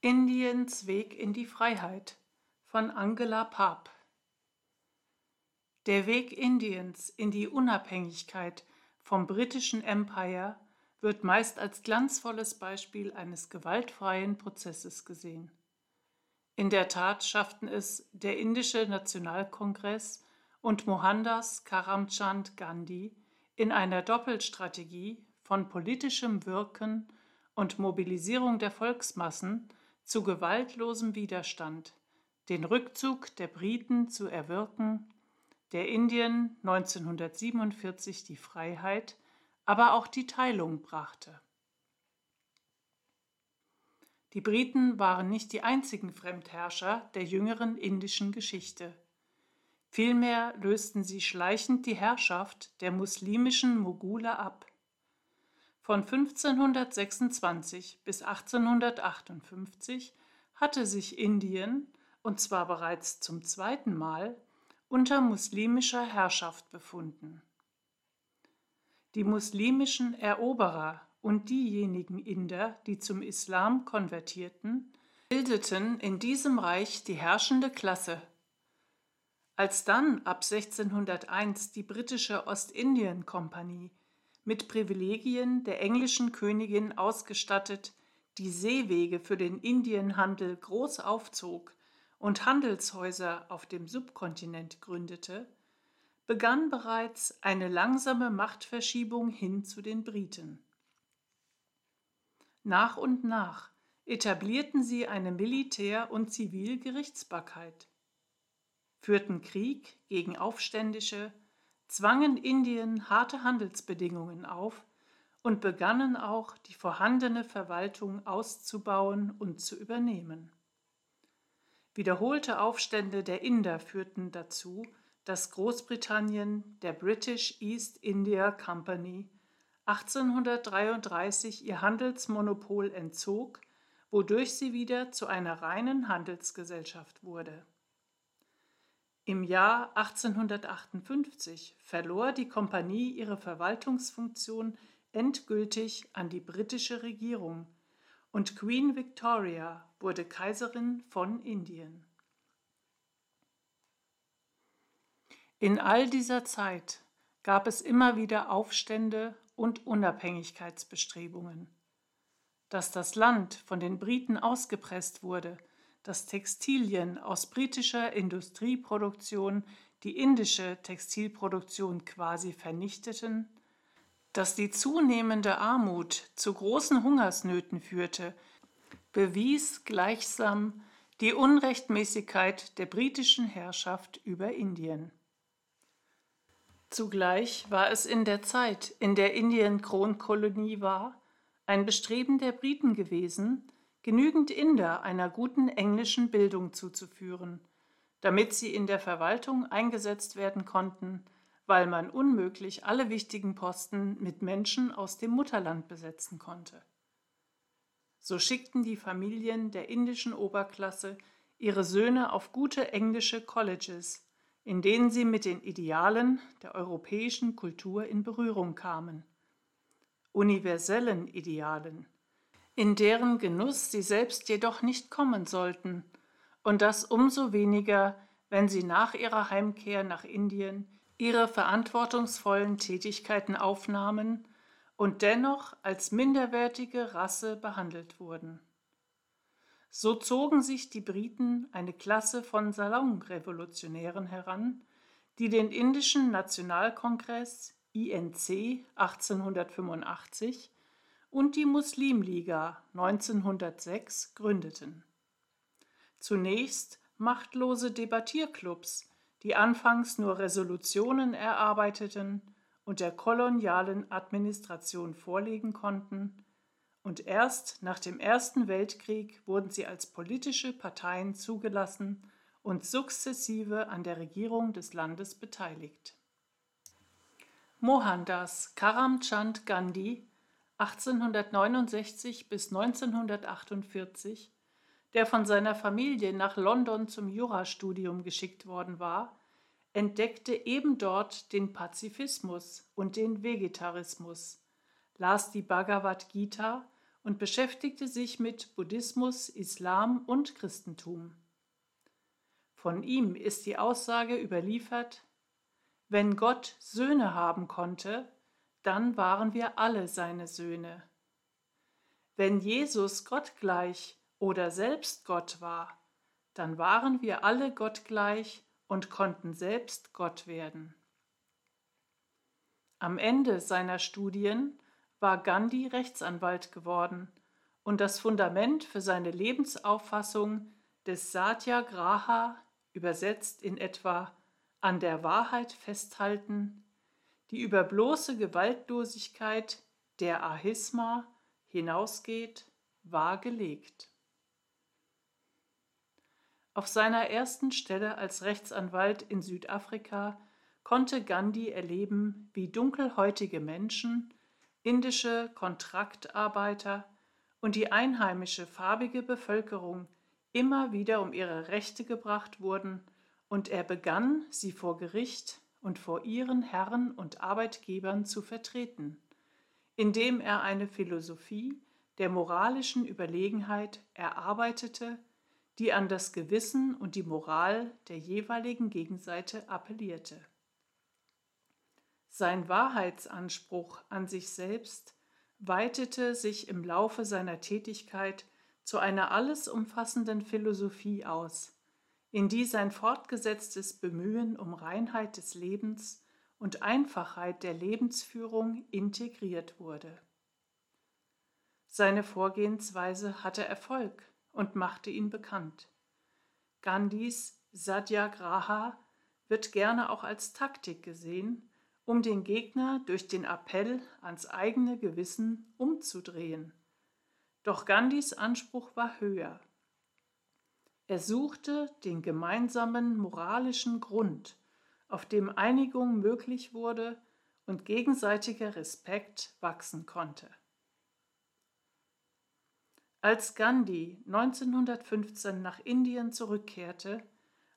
Indiens Weg in die Freiheit von Angela Paap Der Weg Indiens in die Unabhängigkeit vom britischen Empire wird meist als glanzvolles Beispiel eines gewaltfreien Prozesses gesehen. In der Tat schafften es der Indische Nationalkongress und Mohandas Karamchand Gandhi in einer Doppelstrategie von politischem Wirken und Mobilisierung der Volksmassen zu gewaltlosem Widerstand, den Rückzug der Briten zu erwirken, der Indien 1947 die Freiheit, aber auch die Teilung brachte. Die Briten waren nicht die einzigen Fremdherrscher der jüngeren indischen Geschichte. Vielmehr lösten sie schleichend die Herrschaft der muslimischen Mogule ab. Von 1526 bis 1858 hatte sich Indien, und zwar bereits zum zweiten Mal, unter muslimischer Herrschaft befunden. Die muslimischen Eroberer und diejenigen Inder, die zum Islam konvertierten, bildeten in diesem Reich die herrschende Klasse. Als dann ab 1601 die britische Ostindien-Kompanie mit Privilegien der englischen Königin ausgestattet, die Seewege für den Indienhandel groß aufzog und Handelshäuser auf dem Subkontinent gründete, begann bereits eine langsame Machtverschiebung hin zu den Briten. Nach und nach etablierten sie eine Militär- und Zivilgerichtsbarkeit, führten Krieg gegen Aufständische, zwangen Indien harte Handelsbedingungen auf und begannen auch die vorhandene Verwaltung auszubauen und zu übernehmen. Wiederholte Aufstände der Inder führten dazu, dass Großbritannien der British East India Company 1833 ihr Handelsmonopol entzog, wodurch sie wieder zu einer reinen Handelsgesellschaft wurde. Im Jahr 1858 verlor die Kompanie ihre Verwaltungsfunktion endgültig an die britische Regierung und Queen Victoria wurde Kaiserin von Indien. In all dieser Zeit gab es immer wieder Aufstände und Unabhängigkeitsbestrebungen. Dass das Land von den Briten ausgepresst wurde, dass Textilien aus britischer Industrieproduktion die indische Textilproduktion quasi vernichteten, dass die zunehmende Armut zu großen Hungersnöten führte, bewies gleichsam die Unrechtmäßigkeit der britischen Herrschaft über Indien. Zugleich war es in der Zeit, in der Indien Kronkolonie war, ein Bestreben der Briten gewesen, genügend Inder einer guten englischen Bildung zuzuführen, damit sie in der Verwaltung eingesetzt werden konnten, weil man unmöglich alle wichtigen Posten mit Menschen aus dem Mutterland besetzen konnte. So schickten die Familien der indischen Oberklasse ihre Söhne auf gute englische Colleges, in denen sie mit den Idealen der europäischen Kultur in Berührung kamen, universellen Idealen, in deren Genuss sie selbst jedoch nicht kommen sollten, und das umso weniger, wenn sie nach ihrer Heimkehr nach Indien ihre verantwortungsvollen Tätigkeiten aufnahmen und dennoch als minderwertige Rasse behandelt wurden. So zogen sich die Briten eine Klasse von Salonrevolutionären heran, die den indischen Nationalkongress INC 1885 und die Muslimliga 1906 gründeten. Zunächst machtlose Debattierclubs, die anfangs nur Resolutionen erarbeiteten und der kolonialen Administration vorlegen konnten, und erst nach dem Ersten Weltkrieg wurden sie als politische Parteien zugelassen und sukzessive an der Regierung des Landes beteiligt. Mohandas Karamchand Gandhi 1869 bis 1948, der von seiner Familie nach London zum Jurastudium geschickt worden war, entdeckte eben dort den Pazifismus und den Vegetarismus, las die Bhagavad Gita und beschäftigte sich mit Buddhismus, Islam und Christentum. Von ihm ist die Aussage überliefert, wenn Gott Söhne haben konnte, dann waren wir alle seine Söhne. Wenn Jesus Gott gleich oder selbst Gott war, dann waren wir alle Gott gleich und konnten selbst Gott werden. Am Ende seiner Studien war Gandhi Rechtsanwalt geworden und das Fundament für seine Lebensauffassung des Satyagraha, übersetzt in etwa an der Wahrheit festhalten, die über bloße Gewaltlosigkeit der Ahisma hinausgeht, war gelegt. Auf seiner ersten Stelle als Rechtsanwalt in Südafrika konnte Gandhi erleben, wie dunkelhäutige Menschen, indische Kontraktarbeiter und die einheimische farbige Bevölkerung immer wieder um ihre Rechte gebracht wurden, und er begann, sie vor Gericht und vor ihren Herren und Arbeitgebern zu vertreten, indem er eine Philosophie der moralischen Überlegenheit erarbeitete, die an das Gewissen und die Moral der jeweiligen Gegenseite appellierte. Sein Wahrheitsanspruch an sich selbst weitete sich im Laufe seiner Tätigkeit zu einer alles umfassenden Philosophie aus, in die sein fortgesetztes Bemühen um Reinheit des Lebens und Einfachheit der Lebensführung integriert wurde. Seine Vorgehensweise hatte Erfolg und machte ihn bekannt. Gandhis Satyagraha wird gerne auch als Taktik gesehen, um den Gegner durch den Appell ans eigene Gewissen umzudrehen. Doch Gandhis Anspruch war höher. Er suchte den gemeinsamen moralischen Grund, auf dem Einigung möglich wurde und gegenseitiger Respekt wachsen konnte. Als Gandhi 1915 nach Indien zurückkehrte,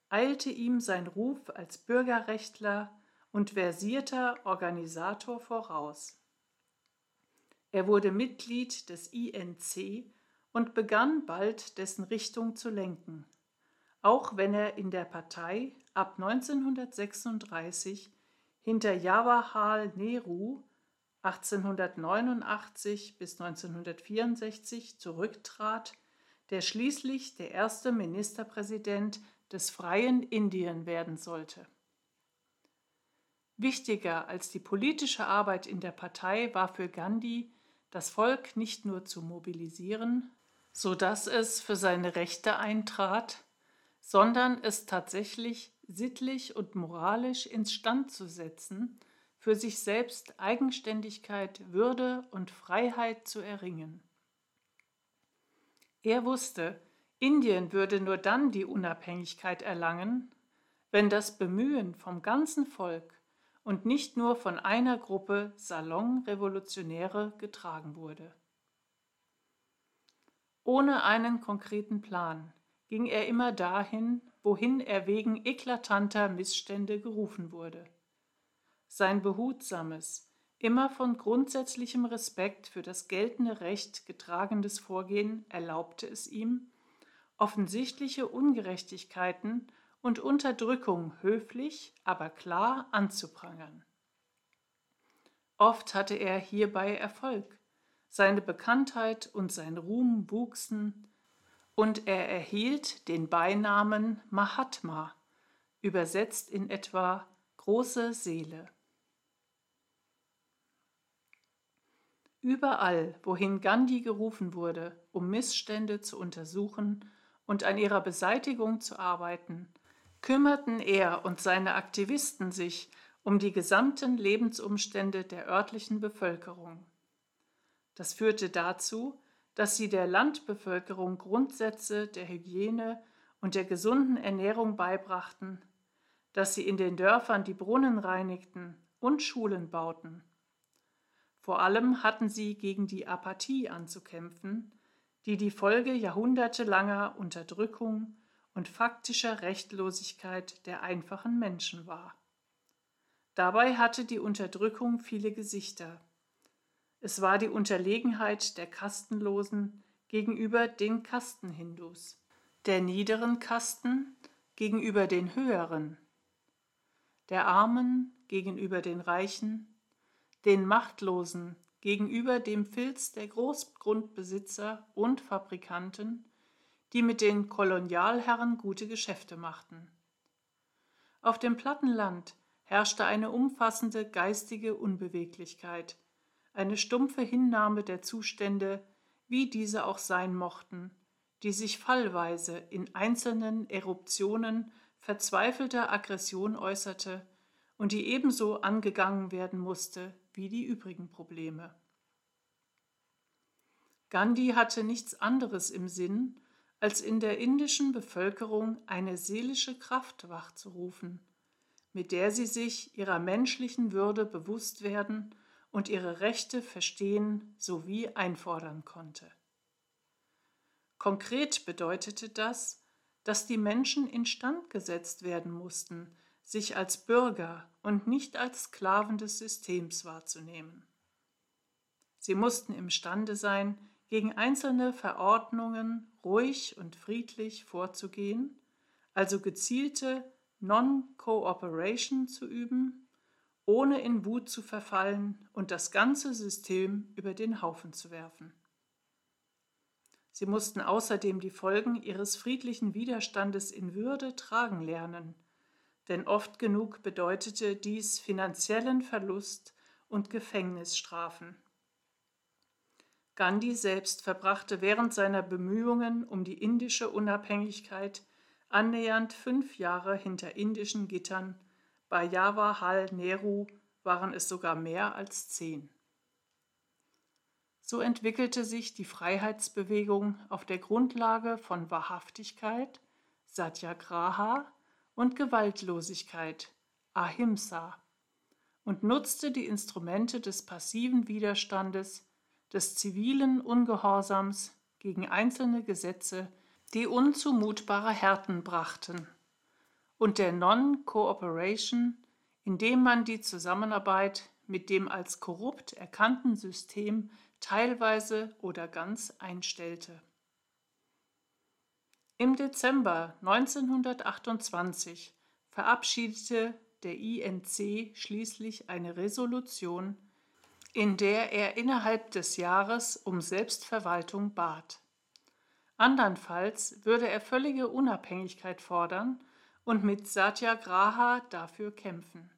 eilte ihm sein Ruf als Bürgerrechtler und versierter Organisator voraus. Er wurde Mitglied des INC und begann bald dessen Richtung zu lenken, auch wenn er in der Partei ab 1936 hinter Jawaharlal Nehru 1889 bis 1964 zurücktrat, der schließlich der erste Ministerpräsident des freien Indien werden sollte. Wichtiger als die politische Arbeit in der Partei war für Gandhi, das Volk nicht nur zu mobilisieren, so dass es für seine Rechte eintrat, sondern es tatsächlich sittlich und moralisch instand zu setzen, für sich selbst Eigenständigkeit, Würde und Freiheit zu erringen. Er wusste, Indien würde nur dann die Unabhängigkeit erlangen, wenn das Bemühen vom ganzen Volk und nicht nur von einer Gruppe Salonrevolutionäre getragen wurde. Ohne einen konkreten Plan ging er immer dahin, wohin er wegen eklatanter Missstände gerufen wurde. Sein behutsames, immer von grundsätzlichem Respekt für das geltende Recht getragenes Vorgehen erlaubte es ihm, offensichtliche Ungerechtigkeiten und Unterdrückung höflich, aber klar anzuprangern. Oft hatte er hierbei Erfolg, seine Bekanntheit und sein Ruhm wuchsen, und er erhielt den Beinamen Mahatma, übersetzt in etwa große Seele. Überall, wohin Gandhi gerufen wurde, um Missstände zu untersuchen und an ihrer Beseitigung zu arbeiten, kümmerten er und seine Aktivisten sich um die gesamten Lebensumstände der örtlichen Bevölkerung. Das führte dazu, dass sie der Landbevölkerung Grundsätze der Hygiene und der gesunden Ernährung beibrachten, dass sie in den Dörfern die Brunnen reinigten und Schulen bauten. Vor allem hatten sie gegen die Apathie anzukämpfen, die die Folge jahrhundertelanger Unterdrückung und faktischer Rechtlosigkeit der einfachen Menschen war. Dabei hatte die Unterdrückung viele Gesichter. Es war die Unterlegenheit der Kastenlosen gegenüber den Kastenhindus, der niederen Kasten gegenüber den höheren, der Armen gegenüber den Reichen, den Machtlosen gegenüber dem Filz der Großgrundbesitzer und Fabrikanten, die mit den Kolonialherren gute Geschäfte machten. Auf dem platten Land herrschte eine umfassende geistige Unbeweglichkeit, eine stumpfe Hinnahme der Zustände, wie diese auch sein mochten, die sich fallweise in einzelnen Eruptionen verzweifelter Aggression äußerte und die ebenso angegangen werden musste wie die übrigen Probleme. Gandhi hatte nichts anderes im Sinn, als in der indischen Bevölkerung eine seelische Kraft wachzurufen, mit der sie sich ihrer menschlichen Würde bewusst werden und ihre Rechte verstehen sowie einfordern konnte. Konkret bedeutete das, dass die Menschen instand gesetzt werden mussten, sich als Bürger und nicht als Sklaven des Systems wahrzunehmen. Sie mussten imstande sein, gegen einzelne Verordnungen ruhig und friedlich vorzugehen, also gezielte Non-Cooperation zu üben, ohne in Wut zu verfallen und das ganze System über den Haufen zu werfen. Sie mussten außerdem die Folgen ihres friedlichen Widerstandes in Würde tragen lernen, denn oft genug bedeutete dies finanziellen Verlust und Gefängnisstrafen. Gandhi selbst verbrachte während seiner Bemühungen um die indische Unabhängigkeit annähernd fünf Jahre hinter indischen Gittern, bei Jawaharlal Nehru waren es sogar mehr als zehn. So entwickelte sich die Freiheitsbewegung auf der Grundlage von Wahrhaftigkeit, Satyagraha und Gewaltlosigkeit, Ahimsa, und nutzte die Instrumente des passiven Widerstandes, des zivilen Ungehorsams gegen einzelne Gesetze, die unzumutbare Härten brachten, und der Non-Cooperation, indem man die Zusammenarbeit mit dem als korrupt erkannten System teilweise oder ganz einstellte. Im Dezember 1928 verabschiedete der INC schließlich eine Resolution, in der er innerhalb des Jahres um Selbstverwaltung bat. Andernfalls würde er völlige Unabhängigkeit fordern und mit Satyagraha dafür kämpfen.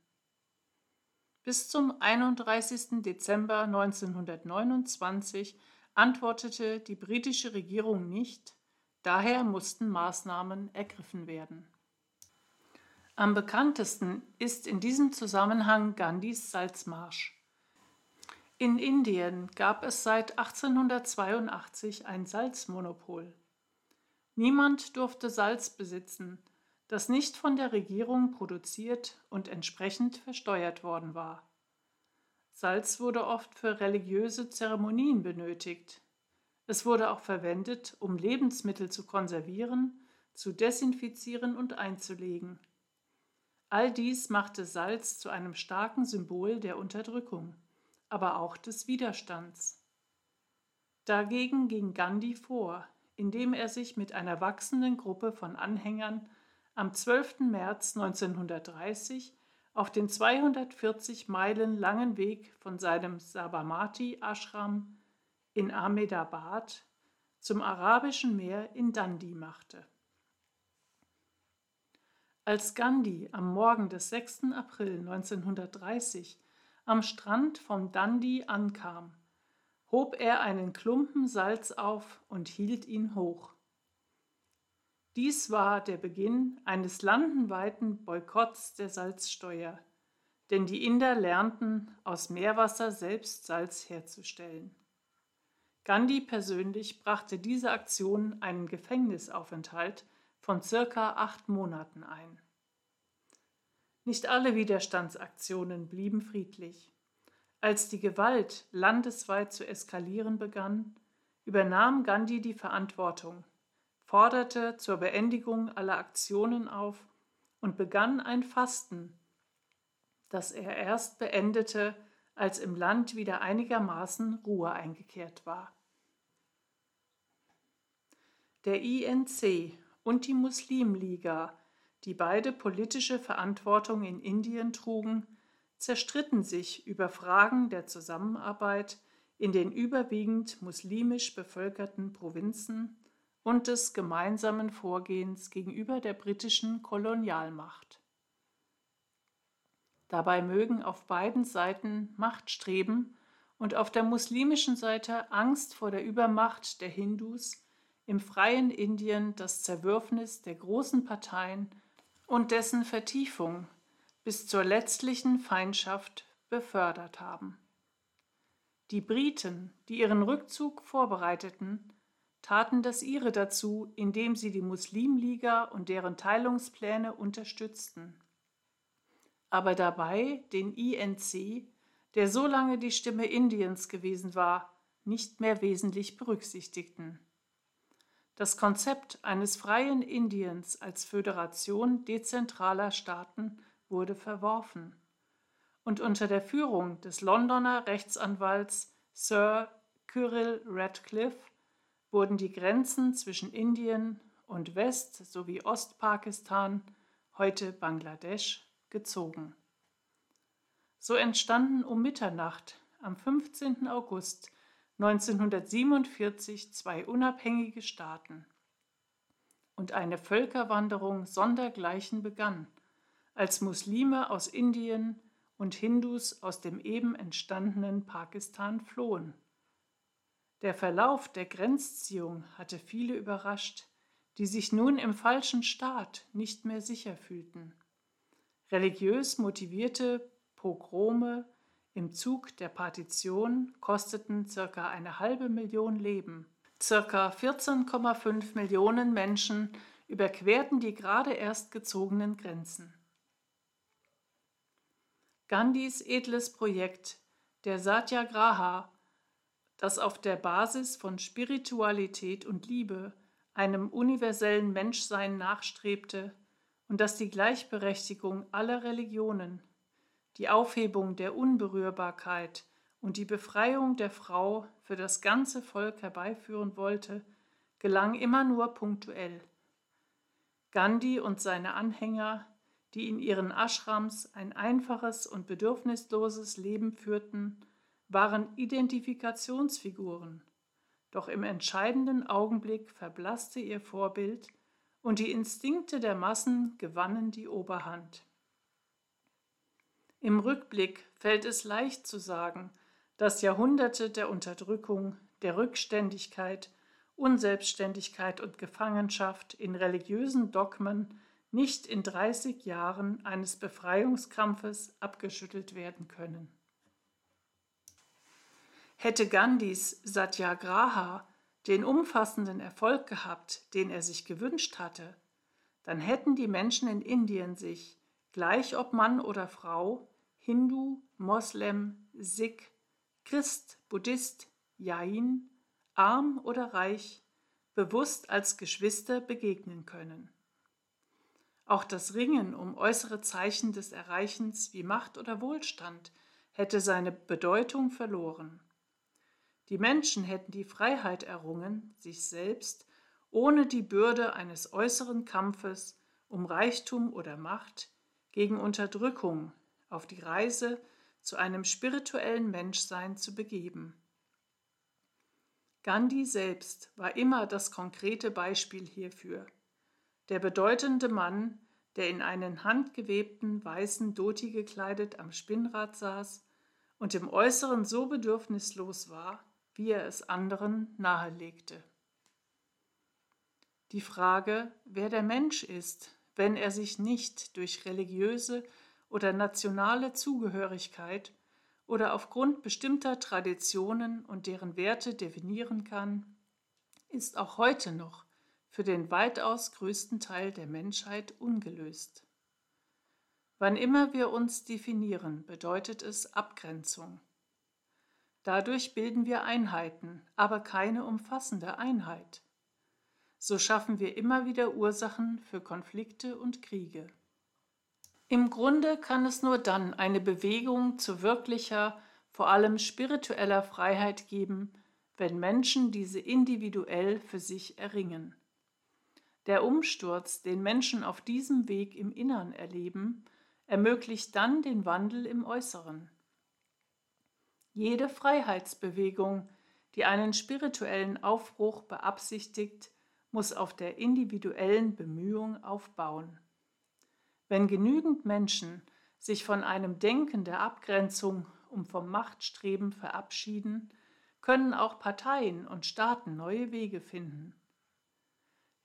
Bis zum 31. Dezember 1929 antwortete die britische Regierung nicht, Daher mussten Maßnahmen ergriffen werden. Am bekanntesten ist in diesem Zusammenhang Gandhis Salzmarsch. In Indien gab es seit 1882 ein Salzmonopol. Niemand durfte Salz besitzen, das nicht von der Regierung produziert und entsprechend versteuert worden war. Salz wurde oft für religiöse Zeremonien benötigt, es wurde auch verwendet, um Lebensmittel zu konservieren, zu desinfizieren und einzulegen. All dies machte Salz zu einem starken Symbol der Unterdrückung, aber auch des Widerstands. Dagegen ging Gandhi vor, indem er sich mit einer wachsenden Gruppe von Anhängern am 12. März 1930 auf den 240 Meilen langen Weg von seinem Sabarmati Ashram in Ahmedabad zum Arabischen Meer in Dundee machte. Als Gandhi am Morgen des 6. April 1930 am Strand von Dundee ankam, hob er einen Klumpen Salz auf und hielt ihn hoch. Dies war der Beginn eines landenweiten Boykotts der Salzsteuer, denn die Inder lernten, aus Meerwasser selbst Salz herzustellen. Gandhi persönlich brachte diese Aktion einen Gefängnisaufenthalt von circa acht Monaten ein. Nicht alle Widerstandsaktionen blieben friedlich. Als die Gewalt landesweit zu eskalieren begann, übernahm Gandhi die Verantwortung, forderte zur Beendigung aller Aktionen auf und begann ein Fasten, das er erst beendete, als im Land wieder einigermaßen Ruhe eingekehrt war. Der INC und die Muslimliga, die beide politische Verantwortung in Indien trugen, zerstritten sich über Fragen der Zusammenarbeit in den überwiegend muslimisch bevölkerten Provinzen und des gemeinsamen Vorgehens gegenüber der britischen Kolonialmacht. Dabei mögen auf beiden Seiten Machtstreben und auf der muslimischen Seite Angst vor der Übermacht der Hindus im freien Indien das Zerwürfnis der großen Parteien und dessen Vertiefung bis zur letztlichen Feindschaft befördert haben. Die Briten, die ihren Rückzug vorbereiteten, taten das ihre dazu, indem sie die Muslimliga und deren Teilungspläne unterstützten. Aber dabei den INC, der so lange die Stimme Indiens gewesen war, nicht mehr wesentlich berücksichtigten. Das Konzept eines freien Indiens als Föderation dezentraler Staaten wurde verworfen und unter der Führung des Londoner Rechtsanwalts Sir Cyril Radcliffe wurden die Grenzen zwischen Indien und West- sowie Ostpakistan, heute Bangladesch, gezogen. So entstanden um Mitternacht am 15. August 1947 zwei unabhängige Staaten. Und eine Völkerwanderung sondergleichen begann, als Muslime aus Indien und Hindus aus dem eben entstandenen Pakistan flohen. Der Verlauf der Grenzziehung hatte viele überrascht, die sich nun im falschen Staat nicht mehr sicher fühlten. Religiös motivierte Pogrome im Zug der Partition kosteten circa eine halbe Million Leben. Circa 14,5 Millionen Menschen überquerten die gerade erst gezogenen Grenzen. Gandhis edles Projekt, der Satyagraha, das auf der Basis von Spiritualität und Liebe einem universellen Menschsein nachstrebte und das die Gleichberechtigung aller Religionen die Aufhebung der Unberührbarkeit und die Befreiung der Frau für das ganze Volk herbeiführen wollte, gelang immer nur punktuell. Gandhi und seine Anhänger, die in ihren Ashrams ein einfaches und bedürfnisloses Leben führten, waren Identifikationsfiguren, doch im entscheidenden Augenblick verblasste ihr Vorbild und die Instinkte der Massen gewannen die Oberhand. Im Rückblick fällt es leicht zu sagen, dass Jahrhunderte der Unterdrückung, der Rückständigkeit, Unselbstständigkeit und Gefangenschaft in religiösen Dogmen nicht in 30 Jahren eines Befreiungskampfes abgeschüttelt werden können. Hätte Gandhis Satyagraha den umfassenden Erfolg gehabt, den er sich gewünscht hatte, dann hätten die Menschen in Indien sich, gleich ob Mann oder Frau, Hindu, Moslem, Sikh, Christ, Buddhist, Jain, arm oder reich, bewusst als Geschwister begegnen können. Auch das Ringen um äußere Zeichen des Erreichens wie Macht oder Wohlstand hätte seine Bedeutung verloren. Die Menschen hätten die Freiheit errungen, sich selbst ohne die Bürde eines äußeren Kampfes um Reichtum oder Macht gegen Unterdrückung, auf die Reise zu einem spirituellen Menschsein zu begeben. Gandhi selbst war immer das konkrete Beispiel hierfür. Der bedeutende Mann, der in einen handgewebten weißen Dhoti gekleidet am Spinnrad saß und im Äußeren so bedürfnislos war, wie er es anderen nahelegte. Die Frage, wer der Mensch ist, wenn er sich nicht durch religiöse oder nationale Zugehörigkeit oder aufgrund bestimmter Traditionen und deren Werte definieren kann, ist auch heute noch für den weitaus größten Teil der Menschheit ungelöst. Wann immer wir uns definieren, bedeutet es Abgrenzung. Dadurch bilden wir Einheiten, aber keine umfassende Einheit. So schaffen wir immer wieder Ursachen für Konflikte und Kriege. Im Grunde kann es nur dann eine Bewegung zu wirklicher, vor allem spiritueller Freiheit geben, wenn Menschen diese individuell für sich erringen. Der Umsturz, den Menschen auf diesem Weg im Innern erleben, ermöglicht dann den Wandel im Äußeren. Jede Freiheitsbewegung, die einen spirituellen Aufbruch beabsichtigt, muss auf der individuellen Bemühung aufbauen. Wenn genügend Menschen sich von einem Denken der Abgrenzung und vom Machtstreben verabschieden, können auch Parteien und Staaten neue Wege finden.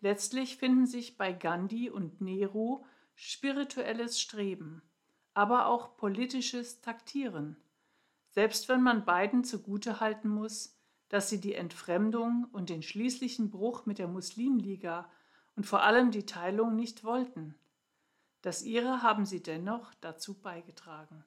Letztlich finden sich bei Gandhi und Nehru spirituelles Streben, aber auch politisches Taktieren, selbst wenn man beiden zugute halten muss, dass sie die Entfremdung und den schließlichen Bruch mit der Muslimliga und vor allem die Teilung nicht wollten. Das ihre haben sie dennoch dazu beigetragen.